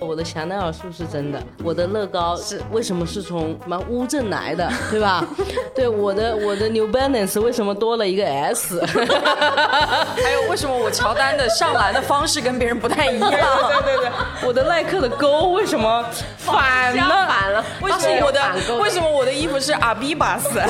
我的香奈儿是不是真的？我的乐高是为什么是从什么乌镇来的，对吧？对，我的我的 New Balance 为什么多了一个 S？还有为什么我乔丹的上篮的方式跟别人不太一样？对对对，我的耐克的勾为什么反了？反了，为什么我的为什么我的衣服是阿比巴斯？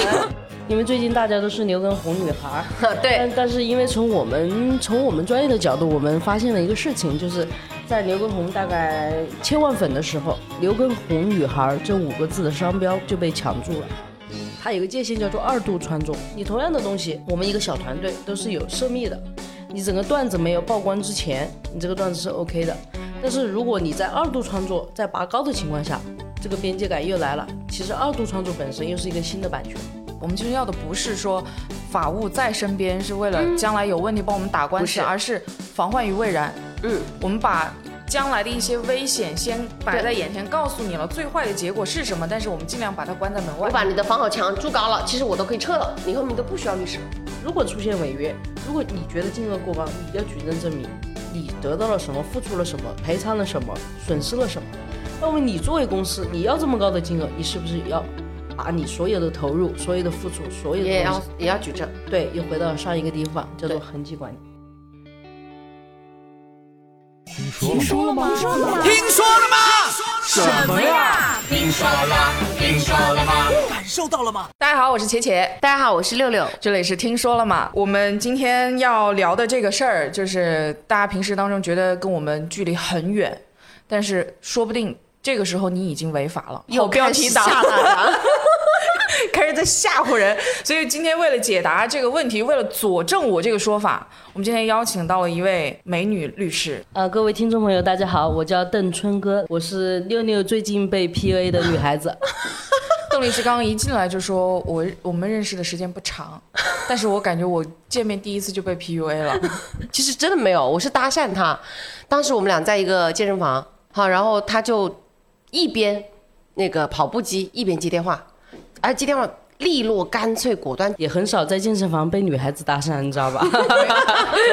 因为最近大家都是牛跟红女孩，对但但是因为从我们从我们专业的角度，我们发现了一个事情，就是在刘畊宏大概千万粉的时候，刘畊宏女孩这五个字的商标就被抢注了。它有个界限叫做二度创作，你同样的东西，我们一个小团队都是有涉密的，你整个段子没有曝光之前，你这个段子是 OK 的。但是如果你在二度创作，在拔高的情况下，这个边界感又来了。其实二度创作本身又是一个新的版权。我们其实要的不是说法务在身边，是为了将来有问题帮我们打官司，而是防患于未然。嗯，我们把将来的一些危险先摆在眼前，告诉你了最坏的结果是什么，但是我们尽量把它关在门外。我把你的防火墙筑高了，其实我都可以撤了，你后面都不需要律师。如果出现违约，如果你觉得金额过高，你要举证证明你得到了什么，付出了什么，赔偿了什么，损失了什么。那么你作为公司，你要这么高的金额，你是不是要把你所有的投入、所有的付出、所有的也要，也要举证。对，又回到上一个地方，叫做痕迹管理。听说了吗？听说了吗？听说了吗什么呀？听说了，听说了吗？感受到了吗？大家好，我是茄茄，大家好，我是六六。这里是听说了吗。我们今天要聊的这个事儿，就是大家平时当中觉得跟我们距离很远，但是说不定这个时候你已经违法了，有标题党。开始在吓唬人。所以今天为了解答这个问题，为了佐证我这个说法，我们今天邀请到了一位美女律师。呃，各位听众朋友，大家好，我叫邓春歌，我是六六最近被 PUA 的女孩子。邓律师刚刚一进来就说我我们认识的时间不长，但是我感觉我见面第一次就被 PUA 了。其实真的没有，我是搭讪他。当时我们俩在一个健身房，好，然后他就一边那个跑步机一边接电话，而今天我利落、干脆、果断。也很少在健身房被女孩子搭讪，你知道吧？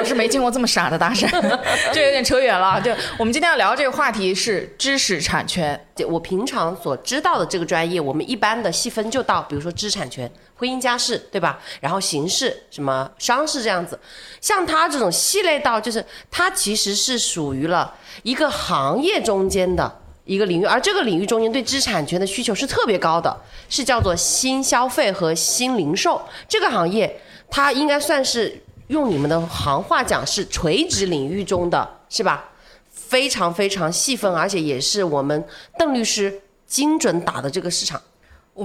我是没见过这么傻的搭讪，这有点扯远了。就我们今天要聊这个话题是知识产权。就我平常所知道的这个专业，我们一般的细分就到，比如说知识产权、婚姻家事，对吧？然后刑事、什么商事这样子。像他这种细类到，就是它其实是属于了一个行业中间的一个领域，而这个领域中间对知识产权的需求是特别高的，是叫做新消费和新零售这个行业，它应该算是用你们的行话讲是垂直领域中的，是吧？非常非常细分，而且也是我们邓律师精准打的这个市场，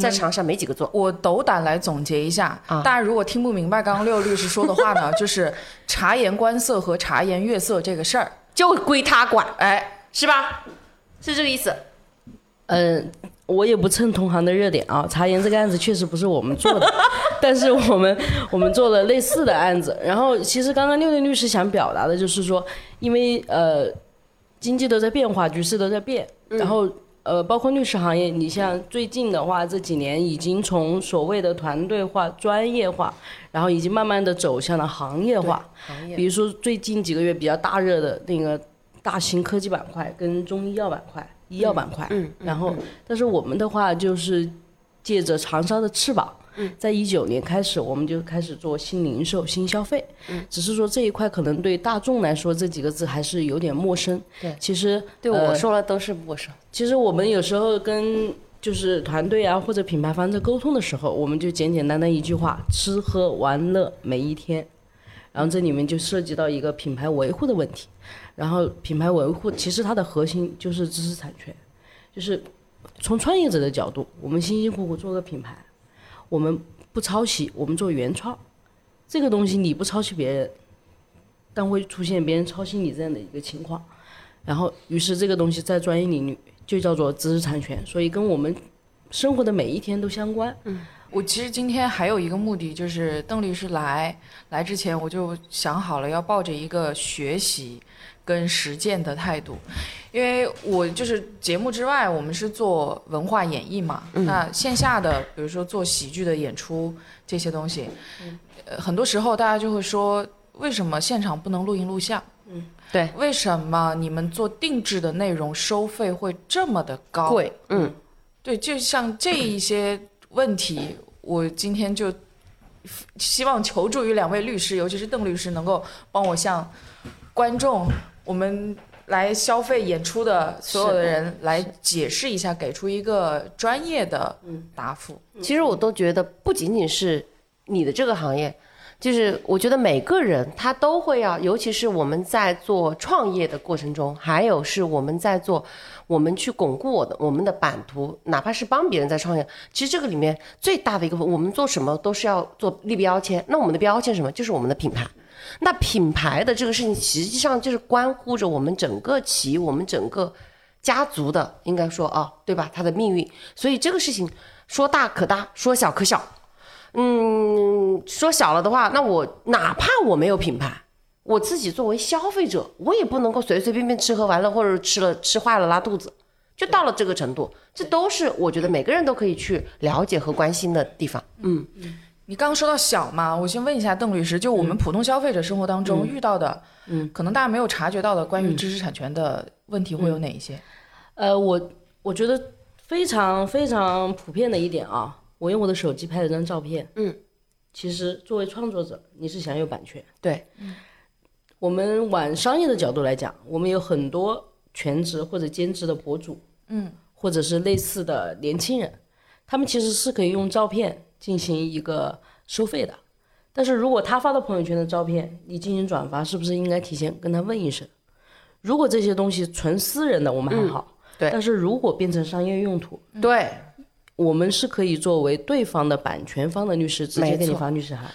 在长沙没几个做。我斗胆来总结一下，啊大家如果听不明白刚刚六律师说的话呢，就是察言观色和察言悦色这个事儿，就归他管，哎，是吧？是这个意思。嗯，我也不蹭同行的热点啊。茶颜这个案子确实不是我们做的，但是我们我们做了类似的案子。然后，其实刚刚六六律师想表达的就是说，因为呃，经济都在变化，局势都在变，然后呃，包括律师行业，你像最近的话，这几年已经从所谓的团队化、专业化，然后已经慢慢的走向了行业化。行业比如说最近几个月比较大热的那个大型科技板块跟中医药板块、医药板块，嗯然后但是我们的话就是借着长沙的翅膀。嗯在一九年开始，我们就开始做新零售、新消费。嗯只是说这一块可能对大众来说这几个字还是有点陌生。对其实对呃我说了都是陌生。其实我们有时候跟就是团队啊或者品牌方在沟通的时候，我们就简简单单一句话：吃喝玩乐每一天。然后这里面就涉及到一个品牌维护的问题。然后品牌维护其实它的核心就是知识产权，就是从创业者的角度，我们辛辛苦苦做个品牌，我们不抄袭，我们做原创。这个东西你不抄袭别人，但会出现别人抄袭你这样的一个情况。然后，于是这个东西在专业领域就叫做知识产权，所以跟我们生活的每一天都相关。我其实今天还有一个目的，就是邓律师来来之前，我就想好了要抱着一个学习跟实践的态度，因为我就是节目之外，我们是做文化演绎嘛，那线下的比如说做喜剧的演出这些东西，呃，很多时候大家就会说，为什么现场不能录音录像？对，为什么你们做定制的内容收费会这么的高？贵，嗯，对，就像这一些问题，我今天就希望求助于两位律师，尤其是邓律师，能够帮我向观众我们来消费演出的所有的人来解释一下，给出一个专业的答复。其实我都觉得不仅仅是你的这个行业，就是我觉得每个人他都会要，尤其是我们在做创业的过程中，还有是我们在做我们去巩固我的我们的版图，哪怕是帮别人在创业，其实这个里面最大的一个，我们做什么都是要做立标签。那我们的标签什么？就是我们的品牌。那品牌的这个事情，实际上就是关乎着我们整个企业，我们整个家族的，应该说啊，对吧？它的命运。所以这个事情说大可大，说小可小。嗯，说小了的话，那我哪怕我没有品牌，我自己作为消费者，我也不能够随随便便吃喝玩乐，或者吃了吃坏了拉肚子，就到了这个程度。这都是我觉得每个人都可以去了解和关心的地方。嗯，你刚刚说到小嘛，我先问一下邓律师，就我们普通消费者生活当中遇到的，嗯，可能大家没有察觉到的关于知识产权的问题会有哪一些？呃，我我觉得非常非常普遍的一点啊，我用我的手机拍了张照片，嗯，其实作为创作者，你是享有版权。对，我们往商业的角度来讲，我们有很多全职或者兼职的博主，嗯，或者是类似的年轻人，他们其实是可以用照片进行一个收费的。但是如果他发到朋友圈的照片，你进行转发，是不是应该提前跟他问一声？如果这些东西纯私人的，我们还好，对但是如果变成商业用途，对，我们是可以作为对方的版权方的律师，直接给你发律师函。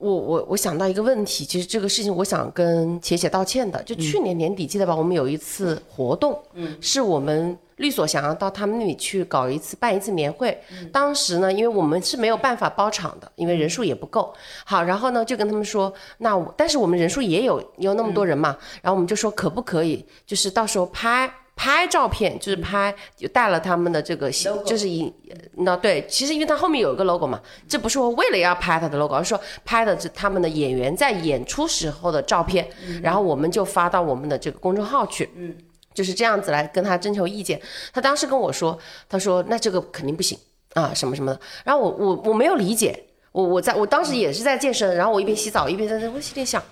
我我我想到一个问题，其实这个事情我想跟茄姐道歉的。就去年年底记得吧？我们有一次活动，嗯，是我们律所想要到他们那里去搞一次办一次年会。当时呢，因为我们是没有办法包场的，因为人数也不够。好，然后呢就跟他们说，那我但是我们人数也有有那么多人嘛，然后我们就说可不可以，就是到时候拍。拍照片就是拍，就带了他们的这个，就是影那对，其实因为他后面有一个 logo 嘛，这不是我为了要拍他的 logo，而是说拍的是他们的演员在演出时候的照片，然后我们就发到我们的这个公众号去，嗯，就是这样子来跟他征求意见。他当时跟我说，他说那这个肯定不行啊，什么什么的。然后我我我没有理解，我我在我当时也是在健身，然后我一边洗澡一边在那，我心里想。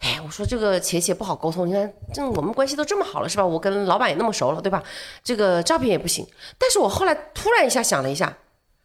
哎，我说这个茄茄不好沟通，你看，这我们关系都这么好了，是吧？我跟老板也那么熟了，对吧？这个照片也不行。但是我后来突然一下想了一下，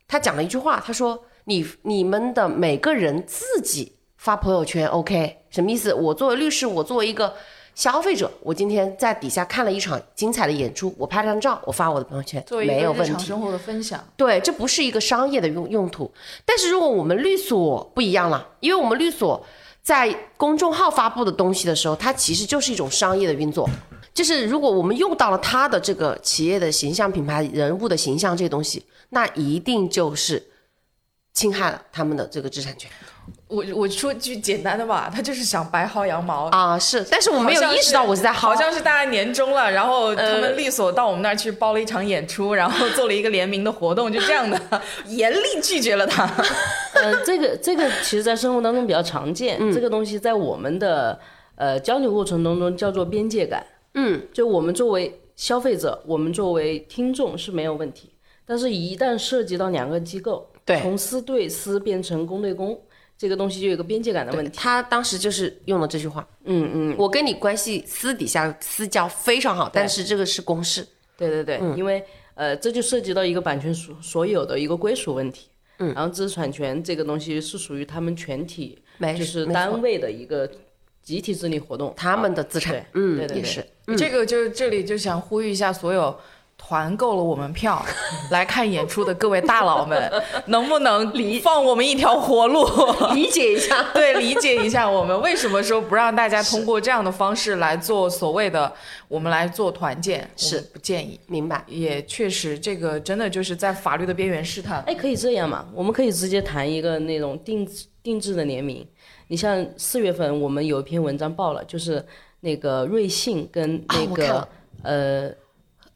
他讲了一句话，他说：“你你们的每个人自己发朋友圈，OK？什么意思？我作为律师，我作为一个消费者，我今天在底下看了一场精彩的演出，我拍了张照，我发我的朋友圈，没有问题。生活的分享，对，这不是一个商业的用用途。但是如果我们律所不一样了，因为我们律所在公众号发布的东西的时候，它其实就是一种商业的运作。就是如果我们用到了他的这个企业的形象、品牌人物的形象这些东西，那一定就是侵害了他们的这个知识产权我我说句简单的吧，他就是想白薅羊毛。啊。是，但是我没有意识到我是在薅好像是大家年终了，然后他们利索到我们那儿去包了一场演出，然后做了一个联名的活动，就这样的，严厉拒绝了他。呃，这个这个其实，在生活当中比较常见。这个东西在我们的呃交流过程当中叫做边界感。嗯，就我们作为消费者，我们作为听众是没有问题，但是一旦涉及到两个机构，对从私对私变成公对公，这个东西就有个边界感的问题。他当时就是用了这句话。嗯嗯，我跟你关系私底下私交非常好，但是这个是公事。对对对，因为呃，这就涉及到一个版权所所有的一个归属问题。嗯，然后知识产权这个东西是属于他们全体，就是单位的一个集体治理活动，他们的资产对，嗯，对对对也是。这个就这里就想呼吁一下所有团购了我们票 来看演出的各位大佬们，能不能理 放我们一条活路？理解一下。对，理解一下我们为什么说不让大家通过这样的方式来做所谓的我们来做团建，是不建议。明白。也确实，这个真的就是在法律的边缘试探。哎，可以这样嘛？我们可以直接谈一个那种定制定制的联名。你像四月份我们有一篇文章报了，就是那个瑞幸跟那个、呃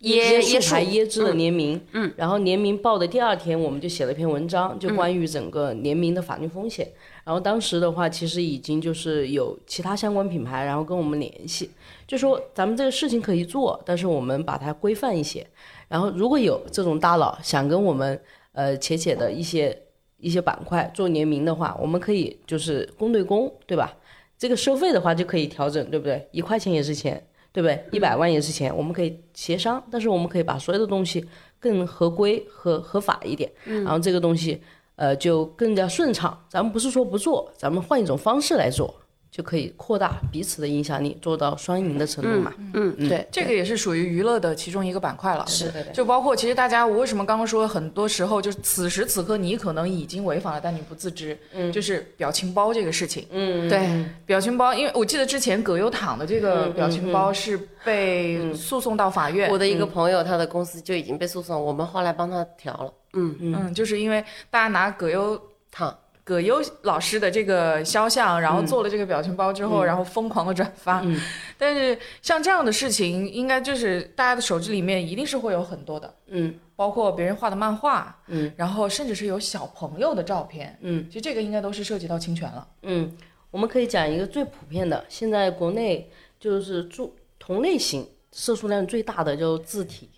椰椰树牌椰汁的联名，嗯，然后联名报的第二天，我们就写了一篇文章，就关于整个联名的法律风险。然后当时的话，其实已经就是有其他相关品牌，然后跟我们联系，就说咱们这个事情可以做，但是我们把它规范一些。然后如果有这种大佬想跟我们呃浅浅的一些一些板块做联名的话，我们可以就是公对公，对吧？这个收费的话就可以调整，对不对？一块钱也是钱，对不对？一百万也是钱，我们可以协商，但是我们可以把所有的东西更合规和合法一点，然后这个东西呃就更加顺畅。咱们不是说不做，咱们换一种方式来做，就可以扩大彼此的影响力，做到双赢的程度嘛。嗯，嗯对，这个也是属于娱乐的其中一个板块了。是对对。就包括其实大家，我为什么刚刚说很多时候就是此时此刻你可能已经违法了，但你不自知，嗯，就是表情包这个事情。嗯，对，表情包，因为我记得之前葛优躺的这个表情包是被诉讼到法院，我的一个朋友，他的公司就已经被诉讼，我们后来帮他调了。嗯，嗯，就是因为大家拿葛优躺，葛优老师的这个肖像，然后做了这个表情包之后，然后疯狂的转发。嗯。但是像这样的事情，应该就是大家的手机里面一定是会有很多的，嗯。包括别人画的漫画，嗯，然后甚至是有小朋友的照片，嗯，其实这个应该都是涉及到侵权了。嗯，我们可以讲一个最普遍的，现在国内就是注同类型涉诉量最大的就是字体。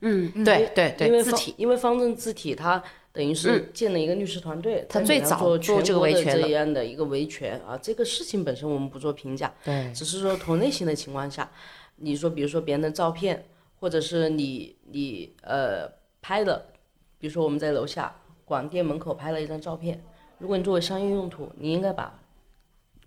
嗯，对对对，因为字体，因为方正字体它等于是建了一个律师团队，在给它最早做做这个全国的维权的这样的一个维权啊，这个事情本身我们不做评价，对，只是说同类型的情况下，你说比如说别人的照片，或者是你你呃拍的，比如说我们在楼下广电门口拍了一张照片，如果你作为商业用途，你应该把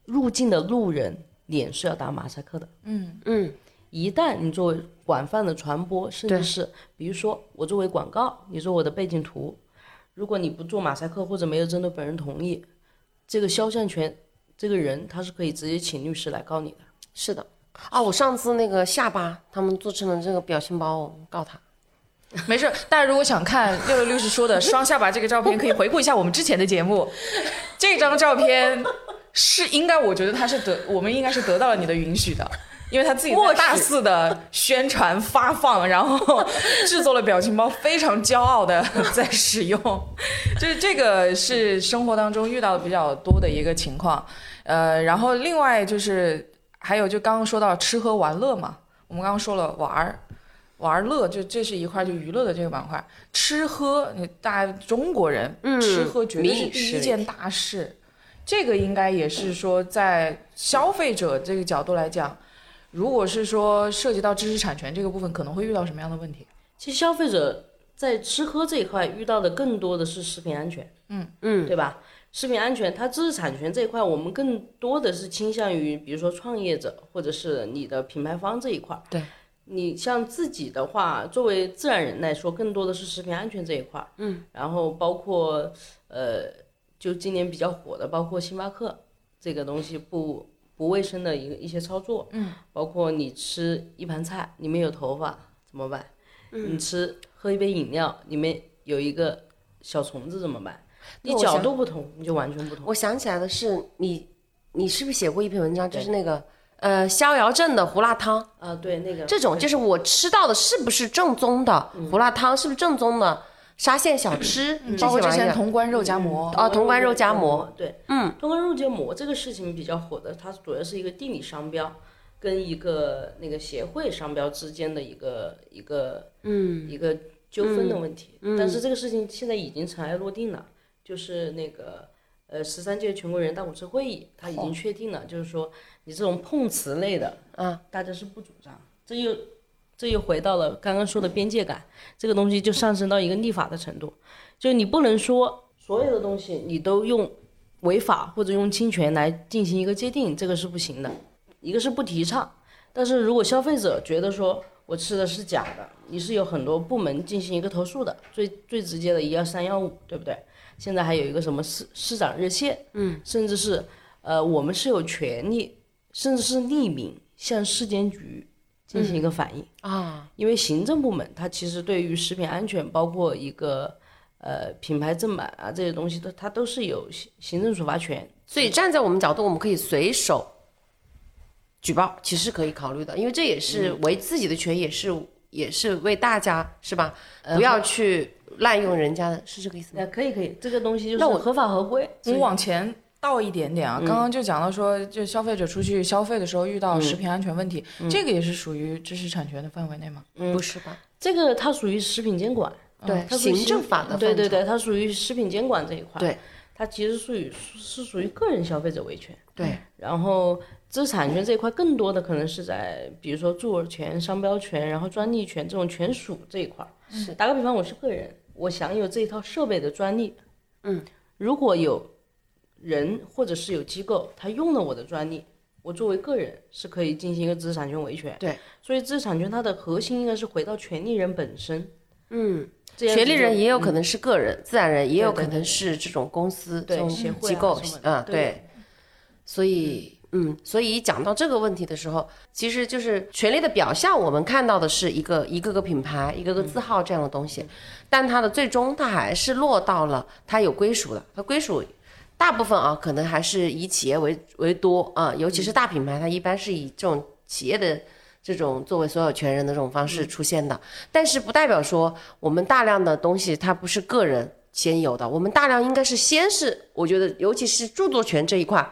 入境的路人脸是要打马赛克的。嗯。嗯，一旦你作为广泛的传播，甚至是比如说我作为广告，你做我的背景图，如果你不做马赛克或者没有征得本人同意，这个肖像权这个人他是可以直接请律师来告你的。是的。啊，我上次那个下巴，他们做成了这个表情包，我告他。没事，大家如果想看六六律师说的双下巴这个照片，可以回顾一下我们之前的节目。这张照片是应该，我觉得他是得，我们应该是得到了你的允许的。因为他自己在大肆的宣传发放，然后 制作了表情包，非常骄傲的 在使用，就是这个是生活当中遇到的比较多的一个情况。呃，然后另外就是还有就刚刚说到吃喝玩乐嘛，我们刚刚说了玩儿。玩乐就这是一块就娱乐的这个板块，吃喝你大家中国人、嗯吃喝绝对是第一件大事，这个应该也是说在消费者这个角度来讲，如果是说涉及到知识产权这个部分，可能会遇到什么样的问题？其实消费者在吃喝这一块遇到的更多的是食品安全，嗯嗯，对吧？食品安全，它知识产权这一块，我们更多的是倾向于，比如说创业者或者是你的品牌方这一块。对，你像自己的话，作为自然人来说，更多的是食品安全这一块。嗯，然后包括呃，就今年比较火的，包括星巴克这个东西不不卫生的一个一些操作。嗯，包括你吃一盘菜里面有头发怎么办？你吃喝一杯饮料里面有一个小虫子怎么办？你角度不同，你就完全不同。我想起来的是，你你是不是写过一篇文章，就是那个呃逍遥镇的胡辣汤？啊，对那个这种就是我吃到的是不是正宗的胡辣汤，是不是正宗的沙县小吃？这包括之前。潼关肉夹馍，啊潼关肉夹馍，对，嗯，潼关肉夹馍这个事情比较火的，它主要是一个地理商标跟一个那个协会商标之间的一个一个嗯一个纠纷的问题。但是这个事情现在已经尘埃落定了，就是那个呃十三届全国人大五次会议，它已经确定了，就是说你这种碰瓷类的，嗯，大家是不主张。这又这又回到了刚刚说的边界感，这个东西就上升到一个立法的程度，就你不能说所有的东西你都用违法或者用侵权来进行一个界定，这个是不行的。一个是不提倡，但是如果消费者觉得说我吃的是假的，你是有很多部门进行一个投诉的，最最直接的一二三幺五，对不对？现在还有一个什么市市长热线，嗯，甚至是呃，我们是有权利，甚至是匿名向市监局进行一个反映。啊，因为行政部门它其实对于食品安全，包括一个呃品牌正版啊这些东西都它都是有行行政处罚权。所以站在我们角度，我们可以随手举报，其实可以考虑的，因为这也是为自己的权益，也是也是为大家是吧？呃不要去滥用人家的，是这个意思吗？呃，可以可以，这个东西就那我是合法合规。我们往前倒一点点啊，嗯刚刚就讲到说，就消费者出去消费的时候遇到食品安全问题，嗯这个也是属于知识产权的范围内吗？不是吧？这个它属于食品监管，对，它属于行政法的对对对，它属于食品监管这一块。对，它其实属于是属于个人消费者维权。对，然后知识产权这一块更多的可能是在比如说著作权、商标权，然后专利权这种权属这一块。是打个比方，我是个人，我享有这一套设备的专利。嗯，如果有人或者是有机构，他用了我的专利，我作为个人是可以进行一个知识产权维权。对，所以知识产权它的核心应该是回到权利人本身。嗯，权利人也有可能是个人，自然人也有可能是这种公司、这种对协会机构啊，对对。所以，嗯，所以讲到这个问题的时候，其实就是权利的表象，我们看到的是一个一个个品牌、一个个字号这样的东西，但它的最终它还是落到了它有归属的，它归属。大部分啊，可能还是以企业为为多啊，尤其是大品牌，它一般是以这种企业的这种作为所有权人的这种方式出现的。但是不代表说我们大量的东西它不是个人先有的，我们大量应该是先是，我觉得尤其是著作权这一块，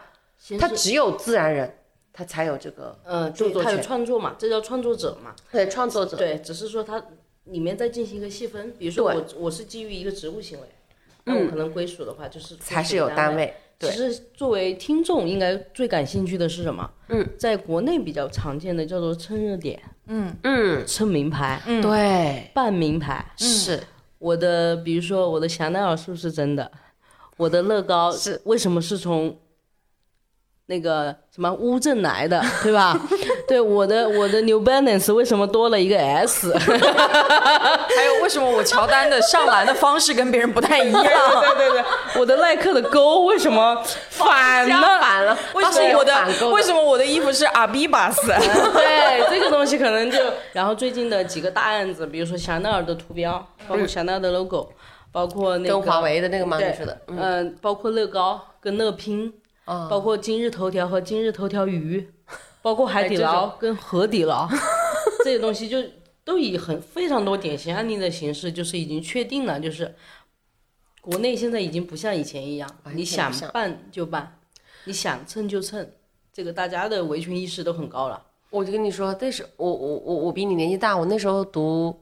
它只有自然人他才有这个呃，著作权。创作嘛，这叫创作者嘛。对创作者。对，只是说它里面在进行一个细分，比如说我我是基于一个职务行为，那我可能归属的话就是嗯才是有单位。其实作为听众应该最感兴趣的是什么？嗯，在国内比较常见的叫做蹭热点、嗯嗯，蹭名牌、嗯对，办名牌。是我的比如说我的香奈儿是不是真的？我的乐高是为什么是从那个什么乌镇来的，对吧？对，我的我的 New Balance 为什么多了一个 S？还有为什么我乔丹的上篮的方式跟别人不太一样？对对对，我的耐克的勾为什么反了？反了，为什么我的为什么我的衣服是阿比巴斯？对这个东西可能就，然后最近的几个大案子，比如说香奈儿的图标，包括香奈儿的 logo，、包括那个跟华为的那个吗？对你说的，嗯，嗯、包括乐高跟乐拼，哦包括今日头条和今日头条鱼，包括海底哎捞跟河底捞，这些东西就都以很非常多典型案例的形式，就是已经确定了，就是国内现在已经不像以前一样，你想办就办，你想蹭就蹭，这个大家的维权意识都很高了。我就跟你说，那时我我我我比你年纪大，我那时候读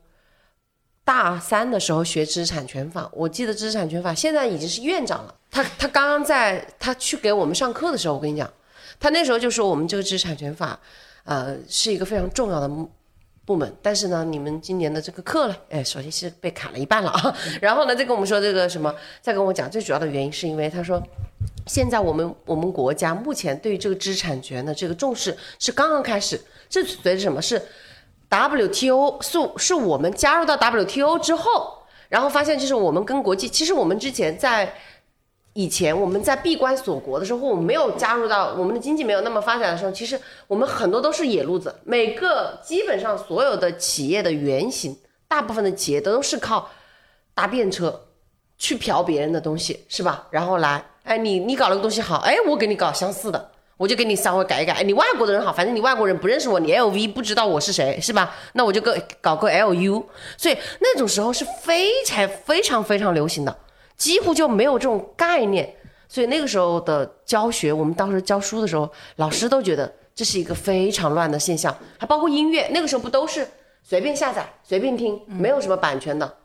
大三的时候学知识产权法，我记得知识产权法现在已经是院长了。他他刚刚在他去给我们上课的时候，我跟你讲，他那时候就说我们这个知识产权法，呃，是一个非常重要的部部门。但是呢，你们今年的这个课呢，哎，首先是被砍了一半了啊。然后呢，再跟我们说这个什么，再跟我讲最主要的原因是因为他说。现在我们我们国家目前对于这个知识产权的这个重视是刚刚开始，这随着什么是 WTO 是是我们加入到 WTO 之后，然后发现就是我们跟国际，其实我们之前在以前我们在闭关锁国的时候，我们没有加入到我们的经济没有那么发展的时候，其实我们很多都是野路子，每个基本上所有的企业的原型，大部分的企业都是靠搭便车去嫖别人的东西，是吧？然后来，哎，你你搞了个东西好，哎，我给你搞相似的。我就给你稍微改一改，哎，你外国的人好，反正你外国人不认识我，你 LV 不知道我是谁，是吧？那我就个搞个 LU，所以那种时候是非常非常非常流行的，几乎就没有这种概念。所以那个时候的教学，我们当时教书的时候，老师都觉得这是一个非常乱的现象，还包括音乐，那个时候不都是随便下载、随便听，没有什么版权的。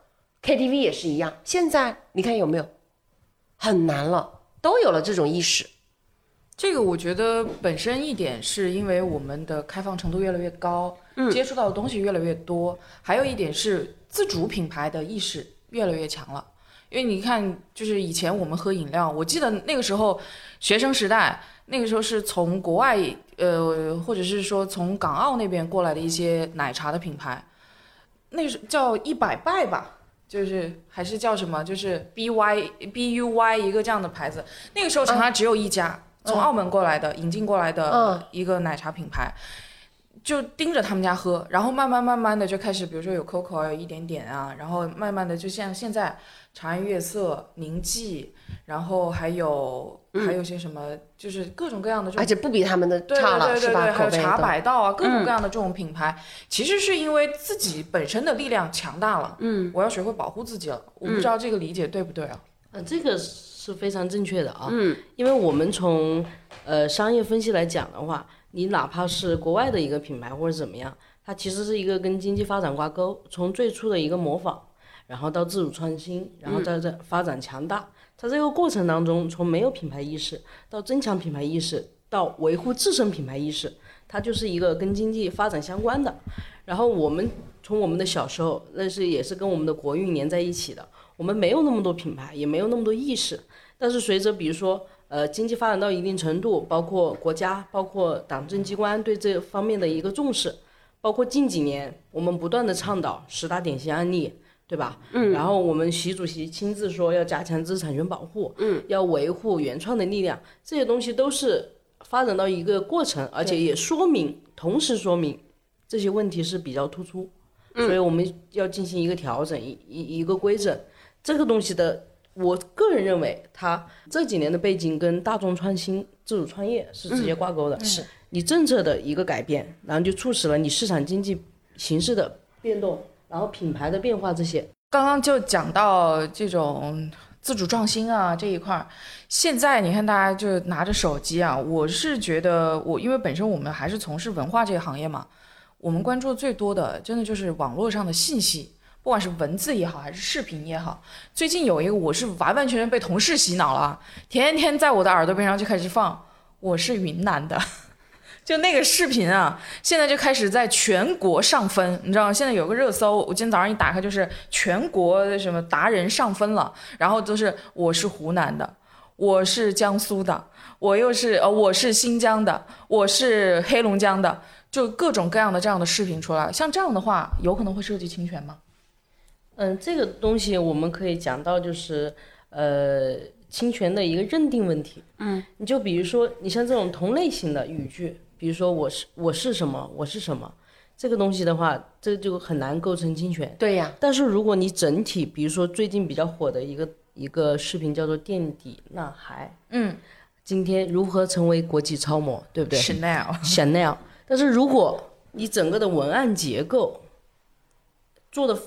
KTV 也是一样，现在你看有没有？很难了，都有了这种意识。这个我觉得本身一点是因为我们的开放程度越来越高，嗯接触到的东西越来越多，还有一点是自主品牌的意识越来越强了。因为你看，就是以前我们喝饮料，我记得那个时候学生时代，那个时候是从国外，呃，或者是说从港澳那边过来的一些奶茶的品牌，那是叫一百拜吧，就是还是叫什么，就是 B Y B U Y 一个这样的牌子，那个时候长沙只有一家，从澳门过来的，引进过来的嗯。一个奶茶品牌。就盯着他们家喝，然后慢慢慢慢的就开始，比如说有 COCO 啊，有一点点啊，然后慢慢的就像现在长安月色、宁记，然后还有、还有些什么，就是各种各样的这种而且不比他们的差了，对对对对，是吧？还有茶百道啊，各种各样的这种品牌，其实是因为自己本身的力量强大了，嗯，我要学会保护自己了。我不知道这个理解对不对啊？啊，这个是非常正确的啊。嗯，因为我们从呃商业分析来讲的话，你哪怕是国外的一个品牌或者怎么样，它其实是一个跟经济发展挂钩，从最初的一个模仿，然后到自主创新，然后再再发展强大。在这个过程当中，从没有品牌意识到增强品牌意识，到维护自身品牌意识，它就是一个跟经济发展相关的。然后我们从我们的小时候，那是也是跟我们的国运连在一起的。我们没有那么多品牌，也没有那么多意识，但是随着比如说呃经济发展到一定程度，包括国家、包括党政机关对这方面的一个重视，包括近几年我们不断的倡导十大典型案例，对吧？嗯。然后我们习主席亲自说要加强知识产权保护，嗯，要维护原创的力量，这些东西都是发展到一个过程，而且也说明，同时说明这些问题是比较突出，所以我们要进行一个调整，一一一个规整。这个东西的，我个人认为，它这几年的背景跟大众创新、自主创业是直接挂钩的。是你政策的一个改变，然后就促使了你市场经济形势的变动，然后品牌的变化这些。刚刚就讲到这种自主创新啊这一块儿，现在你看大家就拿着手机啊，我是觉得我因为本身我们还是从事文化这个行业嘛，我们关注最多的真的就是网络上的信息。不管是文字也好，还是视频也好，最近有一个我是完完全全被同事洗脑了，天天在我的耳朵边上就开始放我是云南的，就那个视频啊，现在就开始在全国上分，你知道吗？现在有个热搜，我今天早上一打开就是全国什么达人上分了，然后都是我是湖南的，我是江苏的，我又是呃我是新疆的，我是黑龙江的，就各种各样的这样的视频出来，像这样的话，有可能会涉及侵权吗？嗯，这个东西我们可以讲到，就是呃侵权的一个认定问题。嗯，你就比如说，你像这种同类型的语句，比如说我是我是什么，我是什么，这个东西的话，这就很难构成侵权。对呀，但是如果你整体，比如说最近比较火的一个一个视频叫做《垫底呐喊》，嗯，今天如何成为国际超模，对不对，Chanel，？Chanel。但是如果你整个的文案结构做的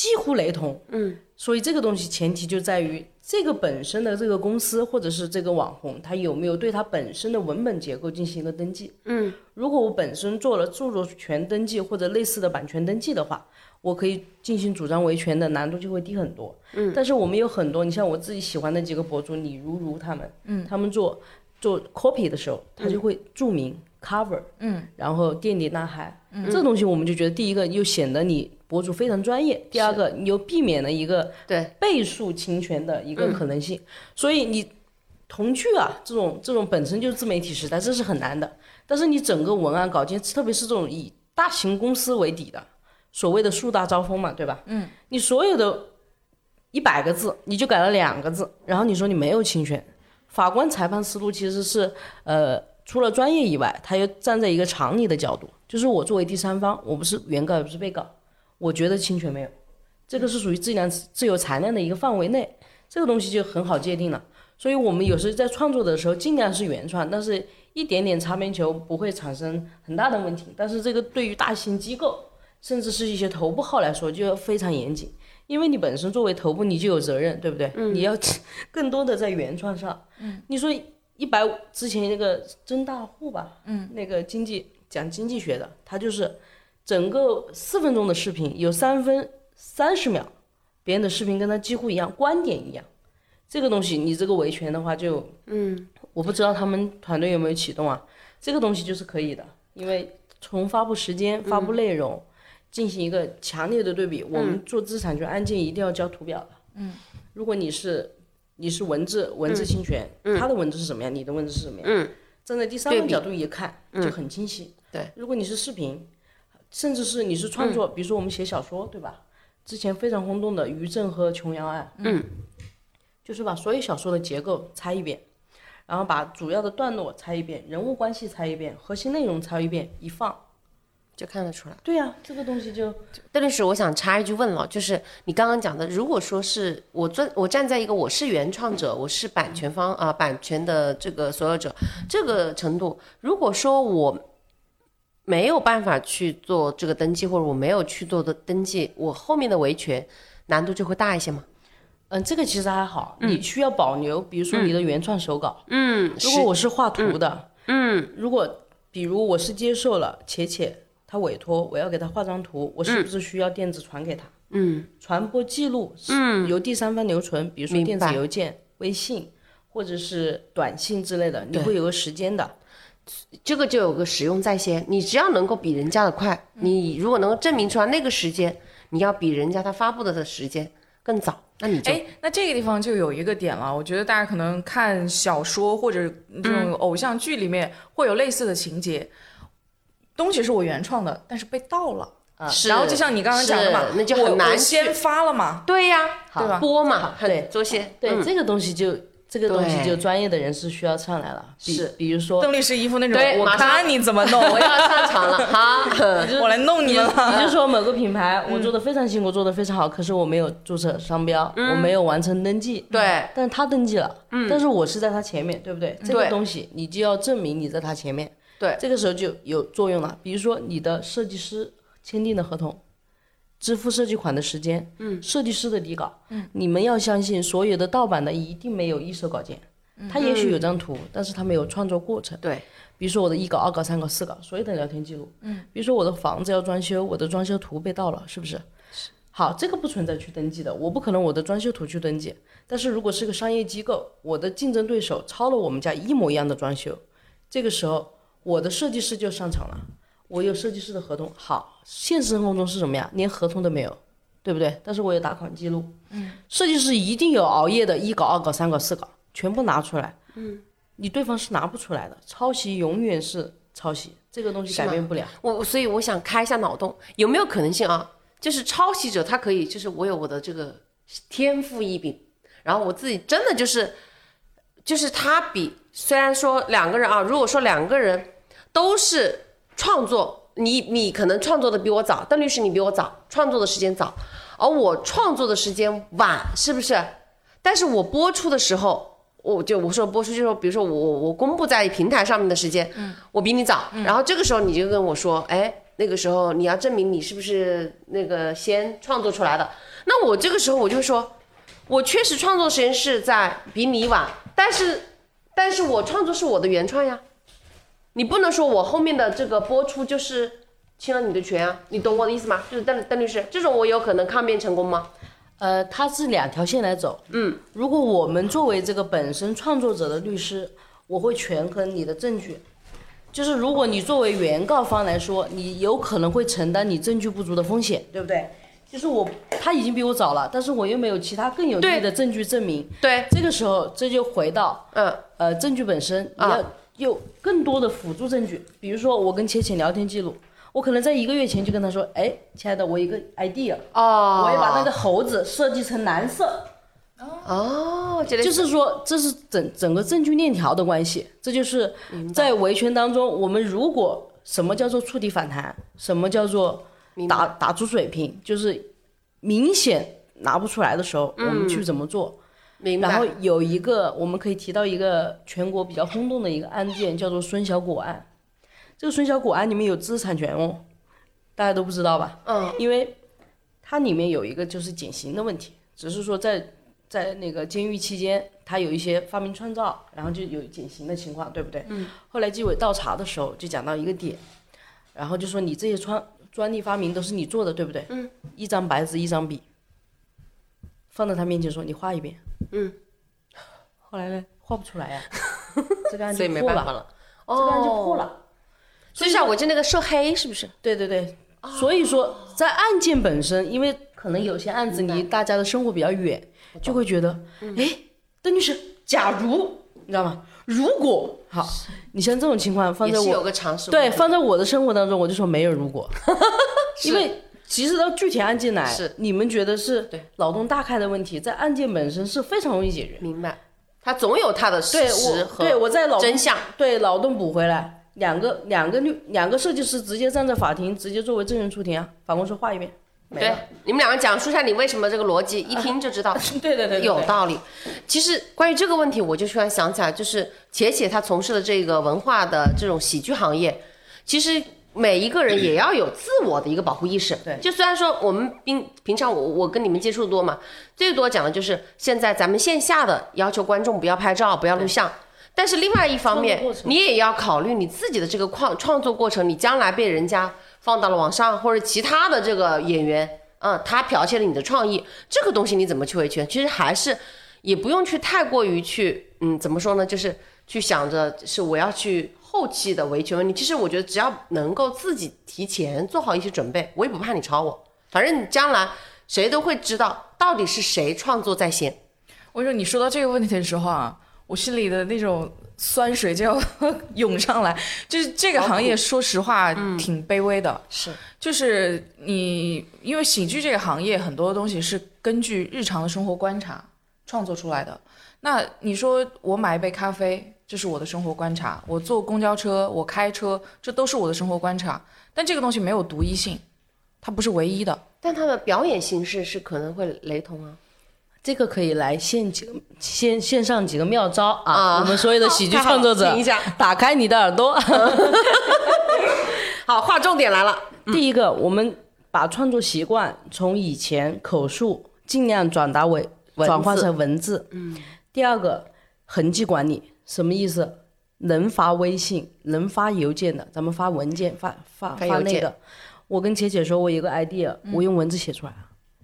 几乎雷同，嗯，所以这个东西前提就在于这个本身的这个公司或者是这个网红，他有没有对他本身的文本结构进行一个登记，嗯，如果我本身做了著作权登记或者类似的版权登记的话，我可以进行主张维权的难度就会低很多，嗯，但是我们有很多，你像我自己喜欢的几个博主李如如他们，嗯，他们做做 copy 的时候，他就会注明 cover，嗯，然后垫底呐喊，嗯，这东西我们就觉得第一个又显得你博主非常专业，第二个你又避免了一个对。倍数侵权的一个可能性，所以你同句啊这种这种本身就是自媒体时代，这是很难的，但是你整个文案稿件，特别是这种以大型公司为底的，所谓的树大招风嘛，对吧？嗯，你所有的一百个字，你就改了两个字，然后你说你没有侵权，法官裁判思路其实是呃。除了专业以外，他又站在一个常理的角度，就是我作为第三方，我不是原告也不是被告，我觉得侵权没有，这个是属于自然自由裁量的一个范围内，这个东西就很好界定了。所以我们有时候在创作的时候，尽量是原创，但是一点点擦边球不会产生很大的问题。但是这个对于大型机构，甚至是一些头部号来说，就要非常严谨，因为你本身作为头部，你就有责任，对不对？你要 更多的在原创上。嗯，你说。一百五之前那个曾大户吧，嗯，那个经济讲经济学的，他就是整个四分钟的视频有三分三十秒，别人的视频跟他几乎一样，观点一样，这个东西你这个维权的话就，嗯，我不知道他们团队有没有启动啊，这个东西就是可以的，因为从发布时间、发布内容进行一个强烈的对比，我们做知识产权案件一定要交图表的，嗯，如果你是。你是文字文字侵权，他的文字是什么样，你的文字是什么样？站在第三方角度一看就很清晰。对，如果你是视频，甚至是你是创作，比如说我们写小说，对吧？之前非常轰动的于正和琼瑶案，嗯，就是把所有小说的结构拆一遍，然后把主要的段落拆一遍，人物关系拆一遍，核心内容拆一遍，一放，就看得出来。对呀、这个东西就邓律师，我想插一句问了，就是你刚刚讲的，如果说是我站我站在一个我是原创者，我是版权方啊、版权的这个所有者这个程度，如果说我没有办法去做这个登记，或者我没有去做的登记，我后面的维权难度就会大一些吗？嗯，这个其实还好，你需要保留，比如说你的原创手稿。嗯，如果我是画图的，嗯，如果比如我是接受了且且他委托，我要给他画张图，我是不是需要电子传给他？嗯，传播记录是由第三方留存，比如说电子邮件、微信或者是短信之类的，你会有个时间的。这个就有个使用在先，你只要能够比人家的快，你如果能够证明出来那个时间，你要比人家他发布的的时间更早，那你就哎，那这个地方就有一个点了，我觉得大家可能看小说或者这种偶像剧里面会有类似的情节，东西是我原创的，但是被盗了。是然后就像你刚刚讲的嘛是，那就很难先发了嘛，对呀，对吧播嘛，对很做些对、嗯。这个东西就这个东西就专业的人士需要上来了，是比如说邓律师衣服那种我对我看你怎么弄，我要上场了 好。我来弄你了。你就说某个品牌我做的非常辛苦，做的非常好，可是我没有注册商标，我没有完成登记。对，但是他登记了，但是我是在他前面，对不对？这个东西你就要证明你在他前面。对这个时候就有作用了。比如说你的设计师签订的合同，支付设计款的时间，嗯，设计师的底稿，嗯，你们要相信所有的盗版的一定没有一手稿件，他也许有张图，但是他没有创作过程。对，比如说我的一稿、二稿、三稿、四稿，所有的聊天记录。嗯，比如说我的房子要装修，我的装修图被盗了，是不是？好，这个不存在去登记的，我不可能我的装修图去登记。但是如果是个商业机构，我的竞争对手抄了我们家一模一样的装修，这个时候我的设计师就上场了，我有设计师的合同。好，现实生活中是什么呀？连合同都没有，对不对？但是我有打款记录。嗯，设计师一定有熬夜的一稿、二稿、三稿、四稿，全部拿出来。嗯，你对方是拿不出来的，抄袭永远是抄袭，这个东西改变不了。我所以我想开一下脑洞，有没有可能性啊？就是抄袭者他可以，就是我有我的这个天赋异禀，然后我自己真的就是，就是他比虽然说两个人啊，如果说两个人都是创作，你你可能创作的比我早，邓律师你比我早，创作的时间早，而我创作的时间晚，是不是？但是我播出的时候，我就我说播出就是说，比如说我我我公布在平台上面的时间，嗯，我比你早，然后这个时候你就跟我说，哎，那个时候你要证明你是不是那个先创作出来的，那我这个时候我就说，我确实创作时间是在比你晚，但是但是我创作是我的原创呀，你不能说我后面的这个播出就是侵了你的权啊，你懂我的意思吗？就是邓邓律师，这种我有可能抗辩成功吗？呃，它是两条线来走。嗯，如果我们作为这个本身创作者的律师，我会权衡你的证据。就是如果你作为原告方来说，你有可能会承担你证据不足的风险，对不对？就是我他已经比我早了，但是我又没有其他更有力的证据证明。对，这个时候这就回到嗯，呃证据本身，你啊要有更多的辅助证据。比如说我跟切切聊天记录，我可能在一个月前就跟他说，哎，亲爱的，我一个 idea，哦，我要把那个猴子设计成蓝色。哦，就是说，这是整整个证据链条的关系。这就是在维权当中，我们如果什么叫做触底反弹，什么叫做打打出水平，就是明显拿不出来的时候，我们去怎么做？明白。然后有一个我们可以提到一个全国比较轰动的一个案件，叫做孙小果案。这个孙小果案里面有知识产权哦，大家都不知道吧？嗯，因为它里面有一个就是减刑的问题，只是说在在那个监狱期间，他有一些发明创造，然后就有减刑的情况，对不对？嗯。后来纪委倒查的时候就讲到一个点，然后就说你这些创专利发明都是你做的，对不对？嗯。一张白纸，一张笔，放到他面前说你画一遍。嗯。后来呢，画不出来呀、这个案子破了。这个案就破哦，了。所以像我就那个涉黑是不是？对对对，所以说在案件本身，因为可能有些案子离大家的生活比较远，就会觉得，哎，邓律师，假如你知道吗？如果好，你像这种情况放在我。对放在我的生活当中，我就说没有如果，因为其实到具体案件来，是你们觉得是对脑洞大开的问题，在案件本身是非常容易解决。明白，他总有他的事对实我，对我在脑真相。对脑洞补回来，两个两个律两个设计师直接站在法庭，直接作为证人出庭啊。法官说画一遍，没对了。，你们两个讲述一下你为什么这个逻辑，一听就知道。对对对对，有道理。其实关于这个问题，我就突然想起来，就是且且他从事的这个文化的这种喜剧行业，其实每一个人也要有自我的一个保护意识。对就虽然说我们平平常我我跟你们接触多嘛，最多讲的就是现在咱们线下的要求观众不要拍照，不要录像。但是另外一方面你也要考虑你自己的这个创创作过程，你将来被人家放到了网上，或者其他的这个演员，嗯，他剽窃了你的创意，这个东西你怎么去维权？其实还是也不用去太过于去，嗯，怎么说呢？就是去想着是我要去后期的维权问题。其实我觉得只要能够自己提前做好一些准备，我也不怕你抄我，反正你将来谁都会知道到底是谁创作在先。我说你说到这个问题的时候啊，我心里的那种酸水就要涌上来。就是这个行业，说实话挺卑微的。是，就是你因为喜剧这个行业很多东西是根据日常的生活观察创作出来的。那你说我买一杯咖啡，这是我的生活观察；我坐公交车，我开车，这都是我的生活观察。但这个东西没有独一性，它不是唯一的。但它的表演形式是可能会雷同啊。这个可以来献几个献献上几个妙招啊！啊我们所有的喜剧创作者听一下，打开你的耳朵。好，划重点来了。第一个，我们把创作习惯从以前口述尽量转达为转化成文字。嗯。第二个，痕迹管理什么意思？能发微信、能发邮件的，咱们发文件、发发发那个。我跟姐姐说，我有个 idea，我用文字写出来，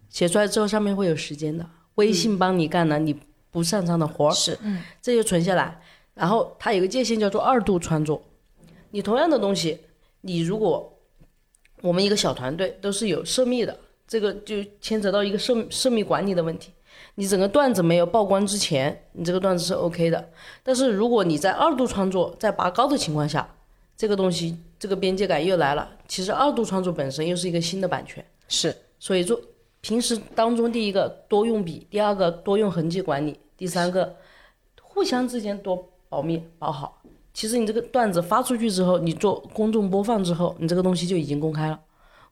写出来之后上面会有时间的，微信帮你干了你不擅长的活儿，是，这就存下来。然后它有个界限叫做二度创作，你同样的东西，你如果我们一个小团队都是有涉密的，这个就牵扯到一个涉涉密管理的问题。你整个段子没有曝光之前，你这个段子是 OK 的。但是如果你在二度创作，在拔高的情况下，这个东西这个边界感又来了。其实二度创作本身又是一个新的版权，是，所以说平时当中第一个多用笔，第二个多用痕迹管理，第三个互相之间多保密保好。其实你这个段子发出去之后，你做公众播放之后，你这个东西就已经公开了，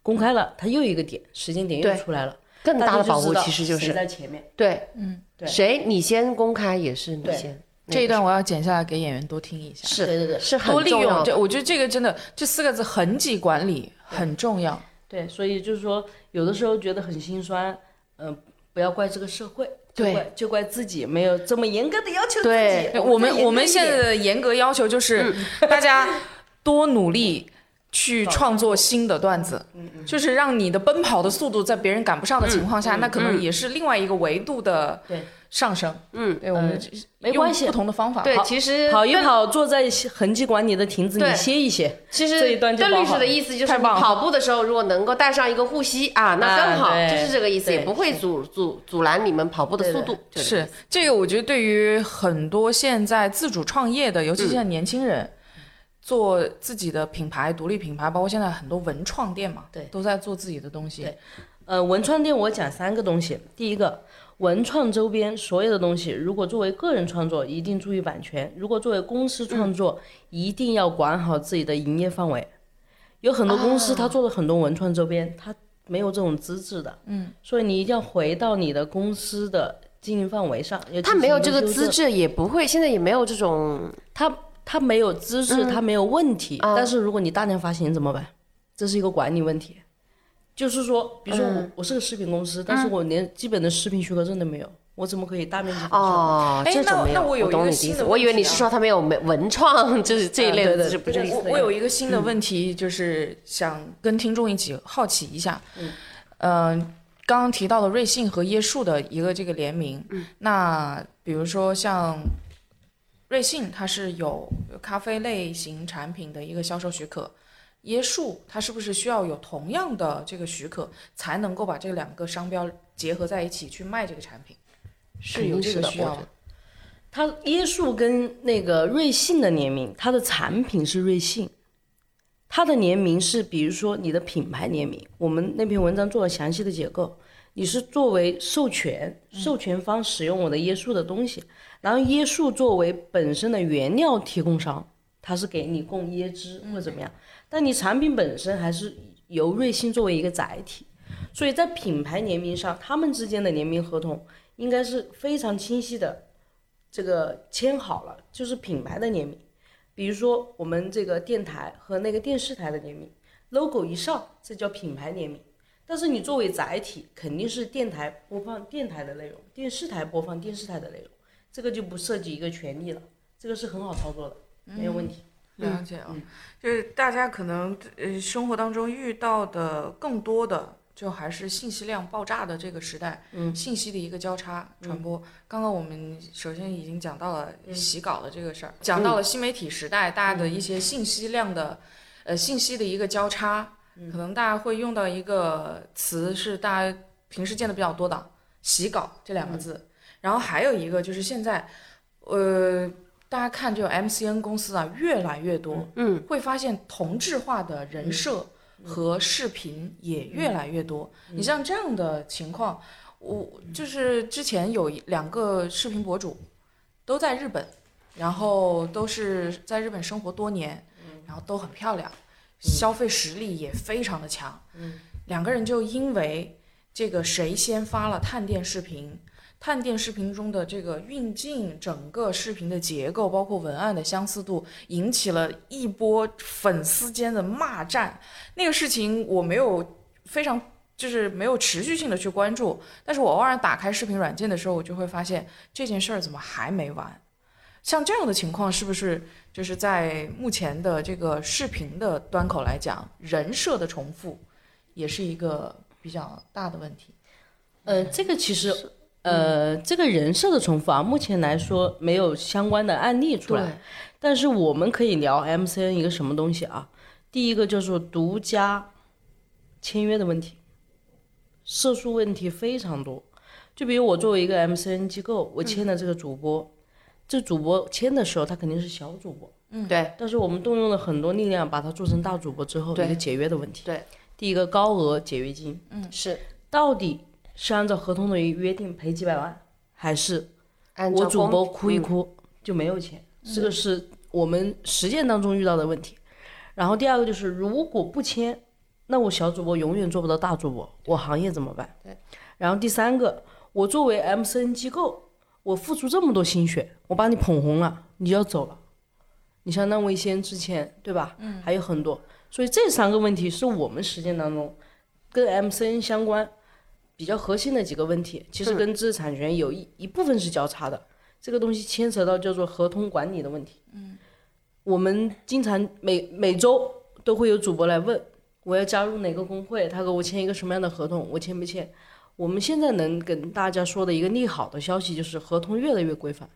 公开了，它又一个点时间点又出来了，更大的保护其实就是在前面。对，嗯，对谁你先公开也是你先。这一段我要剪下来给演员多听一下。是对对对是多利用，很重要。这我觉得这个真的这四个字痕迹管理很重要。对，所以就是说，有的时候觉得很心酸，嗯、不要怪这个社会，就对怪就怪自己没有这么严格的要求自己。对对我们我们现在的严格要求就是大家多努力。去创作新的段子，就是让你的奔跑的速度在别人赶不上的情况下，那可能也是另外一个维度的上升。嗯，对我们没关系不同的方法。对，其实跑一邓跑，坐在痕迹管理的亭子对里歇一歇。其实这一段律师的意思就是，跑步的时候如果能够带上一个护膝啊，那更好，就是这个意思，也不会阻阻阻拦你们跑步的速度。是这个，我觉得对于很多现在自主创业的，尤其现在年轻人，做自己的品牌、独立品牌，包括现在很多文创店嘛，对都在做自己的东西。对呃，文创店我讲三个东西，第一个，文创周边所有的东西，如果作为个人创作，一定注意版权；如果作为公司创作，一定要管好自己的营业范围。有很多公司他做了很多文创周边，他没有这种资质的，嗯，所以你一定要回到你的公司的经营范围上。他没有这个资质，也不会，现在也没有这种他他没有资质，他没有问题，啊但是如果你大量发行怎么办？这是一个管理问题。就是说，比如说我、我是个食品公司，但是我连基本的食品许可证都没有，我怎么可以大面积？哦，哎这种没那那我有一懂个新的你的意思，我以为你是说他没有没文创，就是这一类的资质，对对不是这意思。我有一个新的问题，就是想跟听众一起好奇一下。嗯、刚刚提到了瑞幸和椰树的一个这个联名，那比如说像瑞幸，它是有咖啡类型产品的一个销售许可。椰树它是不是需要有同样的这个许可，才能够把这两个商标结合在一起去卖这个产品？是有这个需要的它椰树跟那个瑞幸的联名，它的产品是瑞幸，它的联名是比如说你的品牌联名，我们那篇文章做了详细的解构，你是作为授权授权方使用我的椰树的东西，然后椰树作为本身的原料提供商，它是给你供椰汁或者怎么样，但你产品本身还是由瑞幸作为一个载体，所以在品牌联名上，他们之间的联名合同应该是非常清晰的，这个签好了就是品牌的联名。比如说我们这个电台和那个电视台的联名，logo 一上，这叫品牌联名。但是你作为载体，肯定是电台播放电台的内容，电视台播放电视台的内容，这个就不涉及一个权利了，这个是很好操作的，没有问题。了解啊，就是大家可能呃生活当中遇到的更多的，就还是信息量爆炸的这个时代，嗯，信息的一个交叉传播。刚刚我们首先已经讲到了洗稿的这个事儿，讲到了新媒体时代大家的一些信息量的，呃，信息的一个交叉，可能大家会用到一个词是大家平时见的比较多的“洗稿”这两个字，然后还有一个就是现在，呃。大家看，这个 MCN 公司啊，越来越多，嗯，会发现同质化的人设和视频也越来越多。你像这样的情况，我就是之前有一两个视频博主，都在日本，然后都是在日本生活多年，然后都很漂亮，消费实力也非常的强。嗯，两个人就因为这个谁先发了探店视频。探店视频中的这个运镜，整个视频的结构，包括文案的相似度，引起了一波粉丝间的骂战。那个事情我没有非常就是没有持续性的去关注，但是我偶尔打开视频软件的时候，我就会发现这件事儿怎么还没完。像这样的情况，是不是就是在目前的这个视频的端口来讲，人设的重复也是一个比较大的问题？呃，这个其实。呃，这个人设的重复啊，目前来说没有相关的案例出来，但是我们可以聊 MCN 一个什么东西啊？第一个就是独家签约的问题，涉诉问题非常多。就比如我作为一个 MCN 机构，我签的这个主播，这主播签的时候他肯定是小主播，嗯，对。但是我们动用了很多力量把他做成大主播之后，一个解约的问题。对，第一个高额解约金，嗯，是到底。是按照合同的约定赔几百万，还是我主播哭一哭就没有钱？这个是我们实践当中遇到的问题。然后第二个就是，如果不签，那我小主播永远做不到大主播，我行业怎么办？对。然后第三个，我作为 MCN 机构，我付出这么多心血，我把你捧红了，你就要走了。你像那位先之前，对吧？嗯。还有很多，所以这三个问题是我们实践当中跟 MCN 相关。比较核心的几个问题，其实跟知识产权有一一部分是交叉的。这个东西牵扯到叫做合同管理的问题。嗯，我们经常每每周都会有主播来问，我要加入哪个工会，他给我签一个什么样的合同，我签不签？我们现在能跟大家说的一个利好的消息就是，合同越来越规范。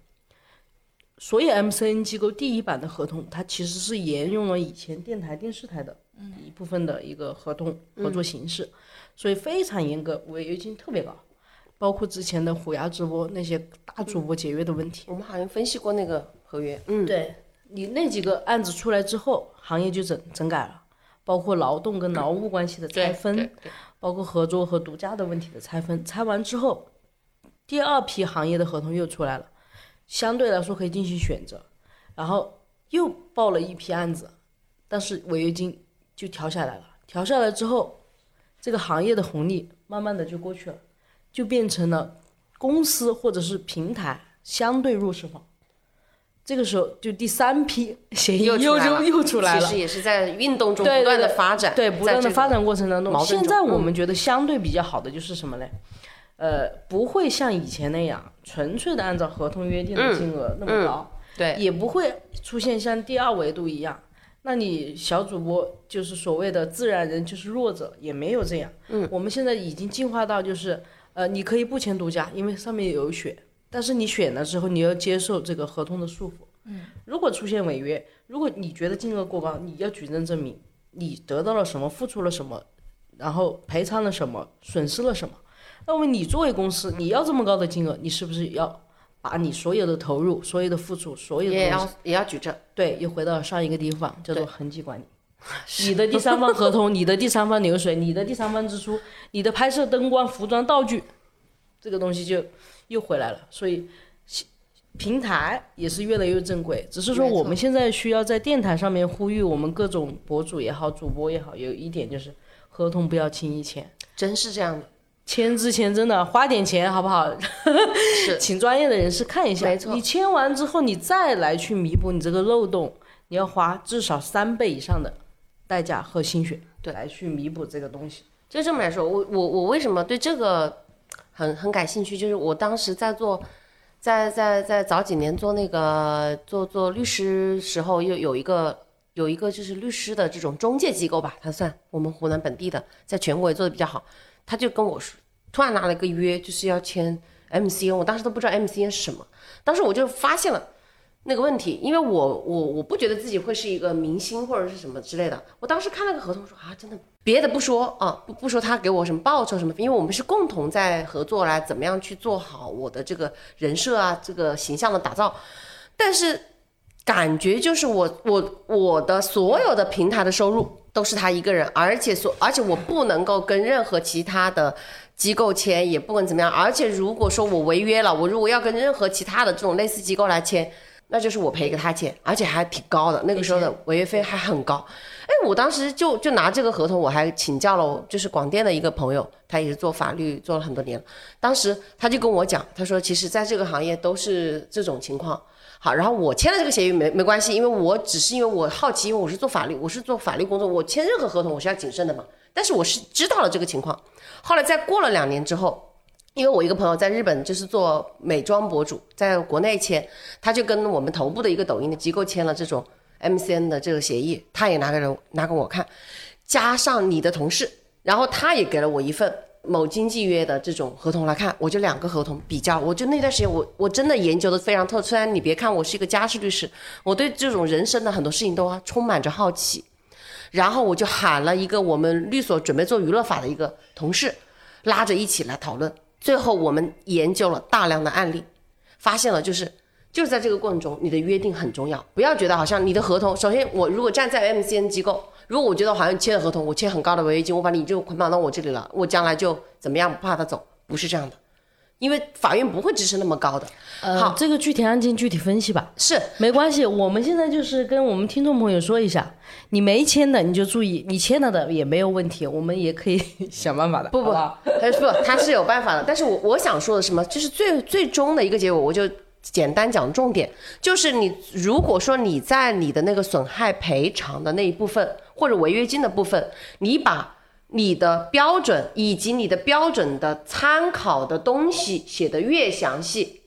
所以 MCN 机构第一版的合同，它其实是沿用了以前电台、电视台的一部分的一个合同合作形式。所以非常严格，违约金特别高，包括之前的虎牙直播那些大主播解约的问题。我们好像分析过那个合约，嗯，对你那几个案子出来之后，行业就整整改了，包括劳动跟劳务关系的拆分，包括合作和独家的问题的拆分。拆完之后，第二批行业的合同又出来了，相对来说可以进行选择，然后又报了一批案子，但是违约金就调下来了，调下来之后。这个行业的红利慢慢的就过去了，就变成了公司或者是平台相对弱势方。这个时候就第三批 协议又又又出来了，其实也是在运动中不断的发展，对不断的发展过程当中。现在我们觉得相对比较好的就是什么嘞？呃，不会像以前那样纯粹的按照合同约定的金额那么高，对，也不会出现像第二维度一样。那你小主播就是所谓的自然人就是弱者，也没有这样。嗯，我们现在已经进化到就是，呃，你可以不签独家，因为上面有选，但是你选了之后，你要接受这个合同的束缚。嗯，如果出现违约，如果你觉得金额过高，你要举证证明你得到了什么，付出了什么，然后赔偿了什么，损失了什么。那么你作为公司，你要这么高的金额，你是不是要？把你所有的投入、所有的付出、所有的也要也要举证，对，又回到上一个地方，叫做痕迹管理。你的第三方合同、你的第三方流水、你的第三方支出、你的拍摄灯光、服装道具，这个东西就又回来了。所以平台也是越来越正规，只是说我们现在需要在电台上面呼吁我们各种博主也好，主播也好，有一点就是合同不要轻易签。真是这样的，签之前真的花点钱好不好？是 请专业的人士看一下。没错你签完之后，你再来去弥补你这个漏洞，你要花至少三倍以上的代价和心血，对来去弥补这个东西。就这么来说，我我我为什么对这个很很感兴趣？就是我当时在做，在在在早几年做那个做做律师时候，又有一个有一个就是律师的这种中介机构吧，他算我们湖南本地的，在全国也做的比较好。他就跟我说，突然拿了一个约，就是要签 MCN，我当时都不知道 MCN 是什么，当时我就发现了。那个问题，因为我我我不觉得自己会是一个明星或者是什么之类的。我当时看那个合同说啊，真的别的不说啊，不不说他给我什么报酬什么，因为我们是共同在合作来怎么样去做好我的这个人设啊，这个形象的打造。但是感觉就是我我我的所有的平台的收入都是他一个人，而且所而且我不能够跟任何其他的机构签，也不管怎么样。而且如果说我违约了，我如果要跟任何其他的这种类似机构来签。那就是我赔给他钱，而且还挺高的，那个时候的违约费还很高。我当时就就拿这个合同，我还请教了就是广电的一个朋友，他也是做法律做了很多年。当时他就跟我讲，他说其实在这个行业都是这种情况。好，然后我签了这个协议没没关系，因为我只是因为我好奇，因为我是做法律，我是做法律工作，我签任何合同我是要谨慎的嘛。但是我是知道了这个情况，后来在过了两年之后。因为我一个朋友在日本就是做美妆博主，在国内签，他就跟我们头部的一个抖音的机构签了这种 MCN 的这个协议，他也拿给了拿给我看，加上你的同事，然后他也给了我一份某经纪约的这种合同来看，我就两个合同比较，我就那段时间我我真的研究的非常透。虽然你别看我是一个家事律师，我对这种人生的很多事情都充满着好奇，然后我就喊了一个我们律所准备做娱乐法的一个同事，拉着一起来讨论。最后我们研究了大量的案例，发现了就是就是在这个过程中，你的约定很重要。不要觉得好像你的合同，首先我如果站在 MCN 机构，如果我觉得好像签了合同，我签很高的违约金，我把你就捆绑到我这里了，我将来就怎么样不怕他走，不是这样的，因为法院不会支持那么高的。呃，好这个具体案件具体分析吧。是 没关系，我们现在就是跟我们听众朋友说一下，你没签的你就注意，你签了的也没有问题，我们也可以想办法的。不不他不，他是有办法的。但是我我想说的是什么？就是最最终的一个结果，我就简单讲重点，就是你如果说你在你的那个损害赔偿的那一部分或者违约金的部分，你把你的标准以及你的标准的参考的东西写得越详细，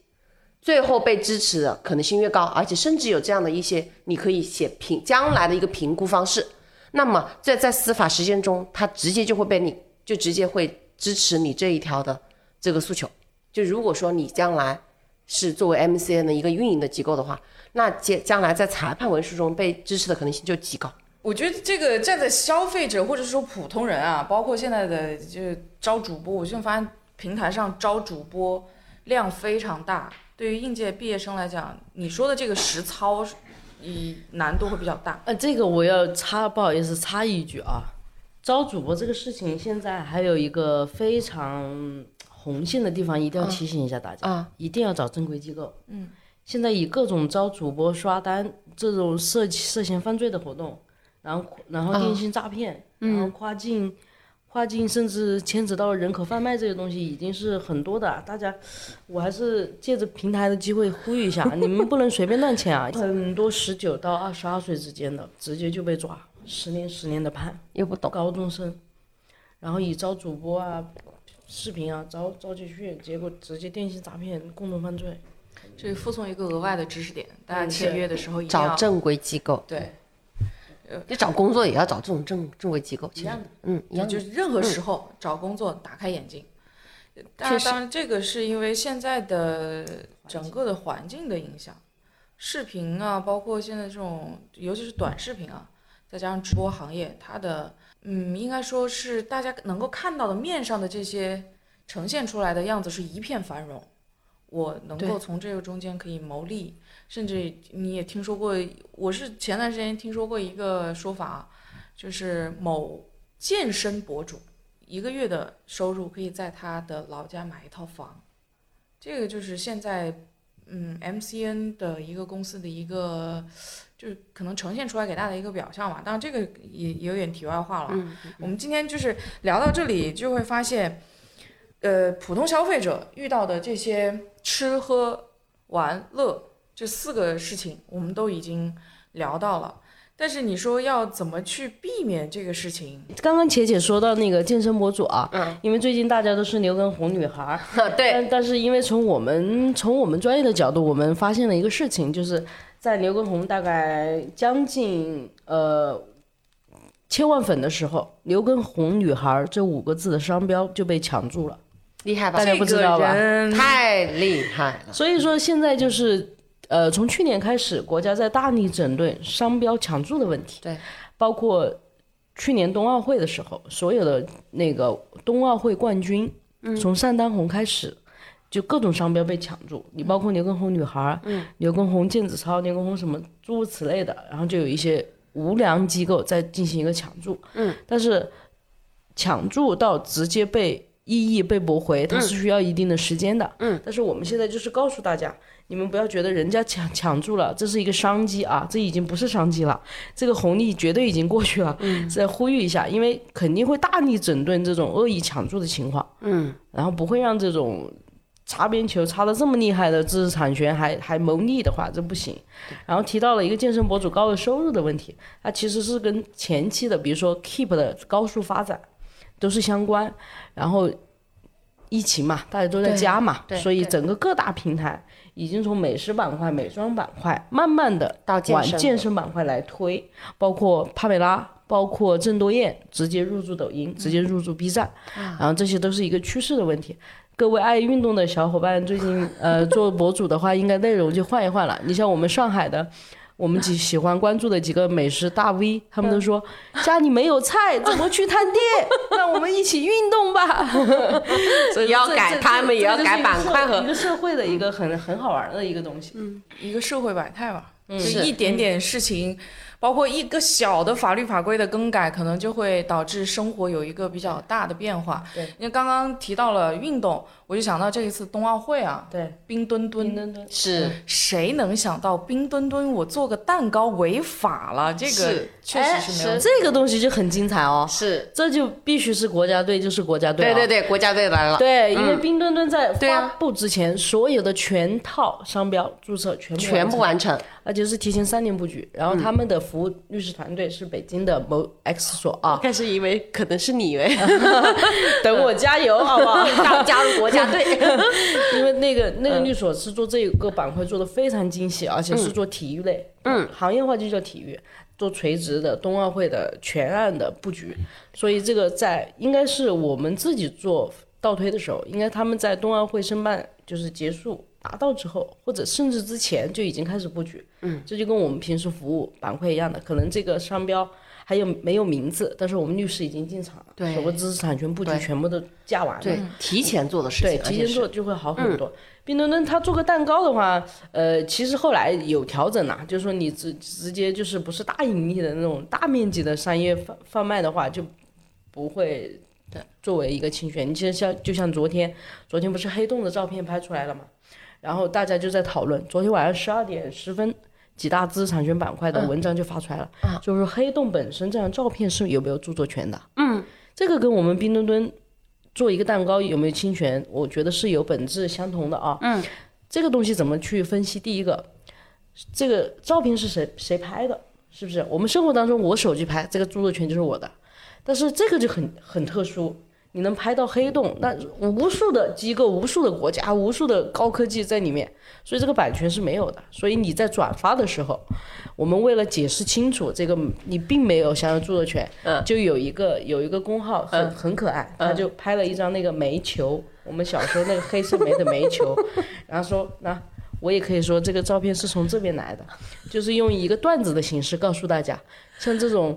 最后被支持的可能性越高，而且甚至有这样的一些，你可以写评将来的一个评估方式。那么在在司法实践中，它直接就会被你就直接会支持你这一条的这个诉求。就如果说你将来是作为 MCN 的一个运营的机构的话，那将将来在裁判文书中被支持的可能性就极高。我觉得这个站在消费者或者说普通人啊，包括现在的就是招主播，我现在发现平台上招主播量非常大。对于应届毕业生来讲，你说的这个实操，以难度会比较大。呃，这个我要插，不好意思插一句啊，招主播这个事情，现在还有一个非常红线的地方，一定要提醒一下大家，啊一定要找正规机构。嗯，现在以各种招主播刷单这种涉涉嫌犯罪的活动，然后然后电信诈骗，然后跨境。跨境甚至牵扯到人口贩卖这些东西，已经是很多的。大家，我还是借着平台的机会呼吁一下，你们不能随便乱签啊！很多十九到二十二岁之间的，直接就被抓，十年十年的判。又不懂，高中生，然后以招主播啊、视频啊招招进去，结果直接电信诈骗、共同犯罪。这里附送一个额外的知识点，大家嗯签约的时候一定要找正规机构，对，你找工作也要找这种正正规机构，一样的，嗯，一样的。就是任何时候找工作打开眼睛。当确实然，当然，这个是因为现在的整个的环境的影响，视频啊，包括现在这种，尤其是短视频啊，再加上直播行业，它的嗯，应该说是大家能够看到的面上的这些呈现出来的样子是一片繁荣。我能够从这个中间可以牟利，甚至你也听说过，我是前段时间听说过一个说法啊，就是某健身博主一个月的收入可以在他的老家买一套房，这个就是现在嗯 MCN 的一个公司的一个，就是可能呈现出来给大家的一个表象嘛。当然这个也也有点题外话了。嗯，我们今天就是聊到这里，就会发现，呃，普通消费者遇到的这些吃喝玩乐这四个事情，我们都已经聊到了。但是你说要怎么去避免这个事情？刚刚茄姐说到那个健身博主啊，嗯因为最近大家都是刘畊宏女孩儿，对，但但是因为从我们从我们专业的角度，我们发现了一个事情，就是在刘畊宏大概将近呃千万粉的时候，刘畊宏女孩儿这五个字的商标就被抢注了。厉害吧大？家不知道吧这个太厉害了。所以说现在就是，呃，从去年开始，国家在大力整顿商标抢注的问题。对，包括去年冬奥会的时候，所有的那个冬奥会冠军，从单丹红开始，就各种商标被抢注。你包括刘畊宏女孩，嗯，刘畊宏毽子操，刘畊宏什么诸如此类的，然后就有一些无良机构在进行一个抢注。嗯，但是抢注到直接被异议被驳回，它是需要一定的时间的。嗯，但是我们现在就是告诉大家，你们不要觉得人家抢抢住了，这是一个商机啊，这已经不是商机了，这个红利绝对已经过去了。嗯，再呼吁一下，因为肯定会大力整顿这种恶意抢注的情况。嗯，然后不会让这种。擦边球擦的这么厉害的知识产权还还牟利的话，这不行。然后提到了一个健身博主高额收入的问题，它其实是跟前期的，比如说 Keep 的高速发展都是相关。然后疫情嘛，大家都在家嘛，所以整个各大平台已经从美食板块、美妆板块慢慢的往健身健身板块来推，包括帕梅拉，包括郑多燕直接入驻抖音，直接入驻 B 站，然后这些都是一个趋势的问题。各位爱运动的小伙伴，最近呃做博主的话，应该内容就换一换了。你像我们上海的，我们几喜欢关注的几个美食大 V，他们都说家里没有菜，怎么去探店？让我们一起运动吧。所以要改他们也要改板块和一个社会的一个很很好玩的一个东西。一个社会百态吧，就是一点点事情，包括一个小的法律法规的更改，可能就会导致生活有一个比较大的变化。对，因为刚刚提到了运动，我就想到这一次冬奥会啊，对，冰墩墩。是谁能想到冰墩墩我做个蛋糕违法了？这个确实是没有。这个东西就很精彩哦，是，这就必须是国家队，就是国家队、哦。对对对，国家队来了。对，因为冰墩墩在发布之前，所有的全套商标注册全部全部完成，而且是提前三年布局。然后他们的服务律师团队是北京的某 X 所啊，开始以为可能是你以为 等我加油好不好？要加入国家队，因为那个那个律所是做这个板块做的非常精细，而且是做体育类，嗯，行业化就叫体育，做垂直的冬奥会的全案的布局，所以这个在应该是我们自己做倒推的时候，应该他们在冬奥会申办就是结束达到之后，或者甚至之前就已经开始布局，嗯，这就跟我们平时服务板块一样的，可能这个商标。还有没有名字？但是我们律师已经进场了，对所谓知识产权布局全部都架完了，对，提前做的事对，情，提前做就会好很多。冰墩墩他做个蛋糕的话，呃，其实后来有调整啦，就是说你直直接就是不是大盈利的那种大面积的商业贩贩卖的话，就不会作为一个侵权。你其实像就像昨天，昨天不是黑洞的照片拍出来了嘛，然后大家就在讨论，昨天晚上十二点十分。几大知识产权板块的文章就发出来了，就是说黑洞本身这张照片是有没有著作权的？嗯，这个跟我们冰墩墩做一个蛋糕有没有侵权，我觉得是有本质相同的啊。嗯，这个东西怎么去分析？第一个，这个照片是谁谁拍的，是不是？我们生活当中我手机拍，这个著作权就是我的，但是这个就很很特殊。你能拍到黑洞，那无数的机构、无数的国家、无数的高科技在里面，所以这个版权是没有的。所以你在转发的时候，我们为了解释清楚这个你并没有享有著作权，嗯就有一个有一个公号很、很可爱，他就拍了一张那个煤球，我们小时候那个黑色煤的煤球，然后说那。我也可以说这个照片是从这边来的，就是用一个段子的形式告诉大家，像这种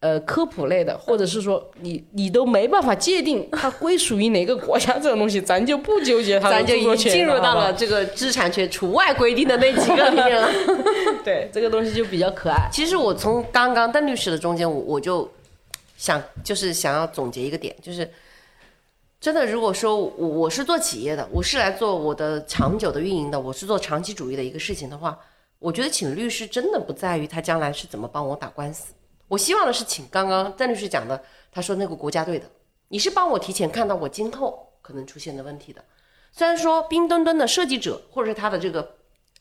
呃科普类的，或者是说你你都没办法界定它归属于哪个国家这种东西，咱就不纠结它的咱就已经进入到了这个知识产权除外规定的那几个里面了。对这个东西就比较可爱。其实我从刚刚邓律师的中间，我我就想就是想要总结一个点，就是真的，如果说我我是做企业的，我是来做我的长久的运营的，我是做长期主义的一个事情的话，我觉得请律师真的不在于他将来是怎么帮我打官司，我希望的是请刚刚邓律师讲的，他说那个国家队的，你是帮我提前看到我今后可能出现的问题的。虽然说冰墩墩的设计者或者是他的这个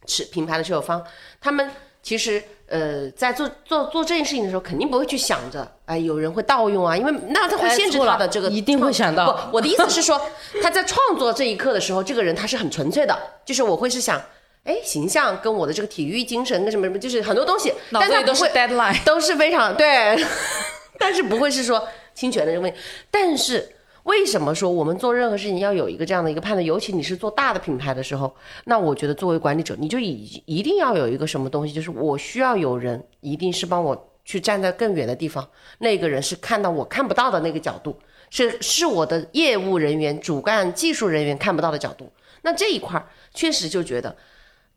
持品牌的持有方，他们其实呃在做做做这件事情的时候，肯定不会去想着，哎，有人会盗用啊，因为那他会限制他的这个一定会想到。不，我的意思是说，他在创作这一刻的时候，这个人他是很纯粹的，就是我会是想，哎，形象跟我的这个体育精神跟什么什么，就是很多东西，但他不会 deadline。都是非常对，但是不会是说侵权的这个问题。但是为什么说我们做任何事情要有一个这样的一个判断？尤其你是做大的品牌的时候，那我觉得作为管理者，你就一一定要有一个什么东西，就是我需要有人一定是帮我去站在更远的地方，那个人是看到我看不到的那个角度，是是我的业务人员、主干技术人员看不到的角度。那这一块儿确实就觉得，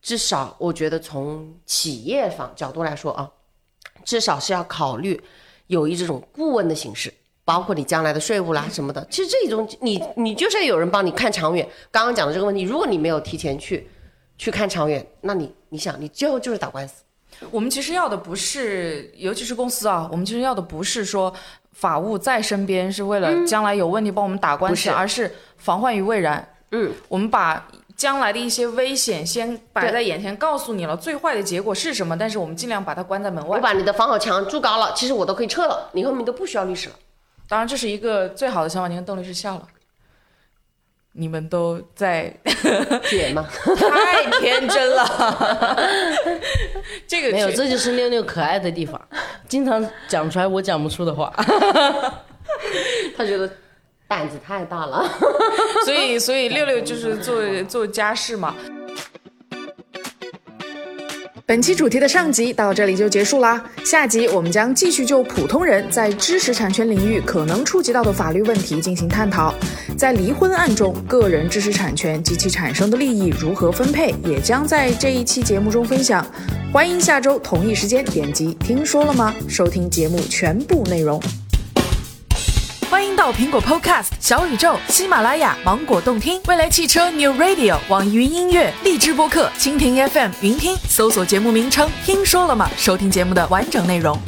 至少我觉得从企业方角度来说啊，至少是要考虑有一这种顾问的形式，包括你将来的税务啦什么的。其实这种你你就是有人帮你看长远。刚刚讲的这个问题，如果你没有提前去去看长远，那你你想你最后就是打官司。我们其实要的不是，尤其是公司啊，我们其实要的不是说法务在身边是为了将来有问题帮我们打官司，而是防患于未然。嗯，我们把将来的一些危险先摆在眼前，告诉你了最坏的结果是什么，但是我们尽量把它关在门外。我把你的防火墙筑高了，其实我都可以撤了，你后面都不需要律师了。当然，这是一个最好的想法。你看邓律师笑了，你们都在 姐吗，太天真了。这个没有，这就是六六可爱的地方，经常讲出来我讲不出的话。他觉得胆子太大了。所以，所以六六就是做做家事嘛。本期主题的上集到这里就结束啦，下集我们将继续就普通人在知识产权领域可能触及到的法律问题进行探讨。在离婚案中，个人知识产权及其产生的利益如何分配，也将在这一期节目中分享。欢迎下周同一时间点击“听说了吗”收听节目全部内容。欢迎到苹果 Podcast、小宇宙、喜马拉雅、芒果动听、未来汽车 New Radio、网易云音乐、荔枝播客、蜻蜓 FM、云听，搜索节目名称“听说了吗”，收听节目的完整内容。